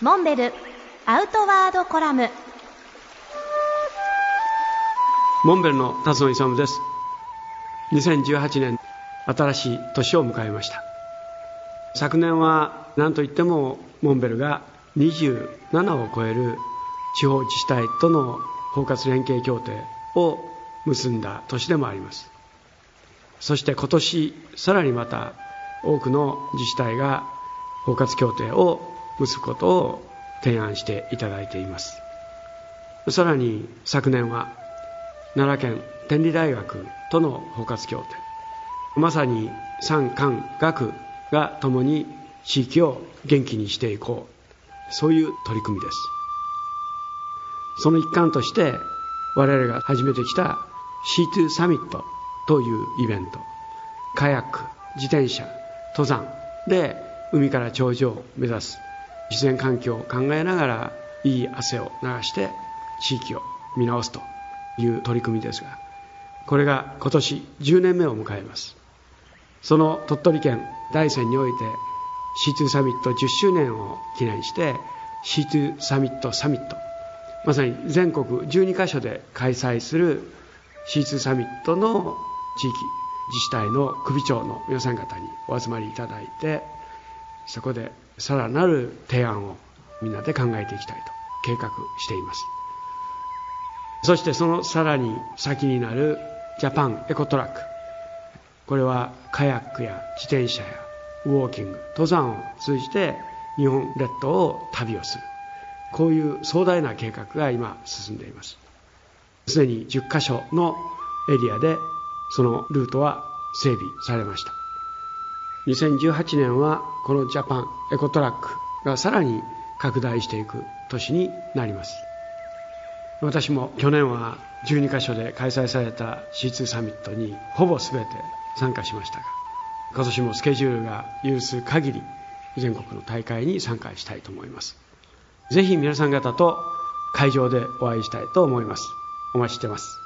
モンベルアウトワードコラム。モンベルの辰野勇です。2018年新しい年を迎えました。昨年は何といってもモンベルが27を超える地方自治体との包括連携協定を結んだ年でもあります。そして今年さらにまた多くの自治体が包括協定を結ぶことを提案していただいています。さらに昨年は奈良県天理大学との包括協定。まさに産官学が共に地域を元気にしていこう。そういう取り組みです。その一環として我々が始めてきた C2 サミットというイベント。カヤック自転車登山で海から頂上を目指す自然環境を考えながらいい汗を流して地域を見直すという取り組みですがこれが今年10年目を迎えます。その鳥取県大山において C2 サミット10周年を記念して C2 サミットサミット。まさに全国12カ所で開催する C2 サミットの地域自治体の首長の皆さん方にお集まりいただいてそこでさらなる提案をみんなで考えていきたいと計画しています。そしてそのさらに先になるジャパンエコトラックこれはカヤックや自転車やウォーキング登山を通じて日本列島を旅をする。こういう壮大な計画が今進んでいます。すでに10カ所のエリアでそのルートは整備されました。2018年はこのジャパンエコトラックがさらに拡大していく年になります。私も去年は12カ所で開催された C2 サミットにほぼ全て参加しましたが今年もスケジュールが許す限り全国の大会に参加したいと思います。ぜひ皆さん方と会場でお会いしたいと思います。お待ちしてます。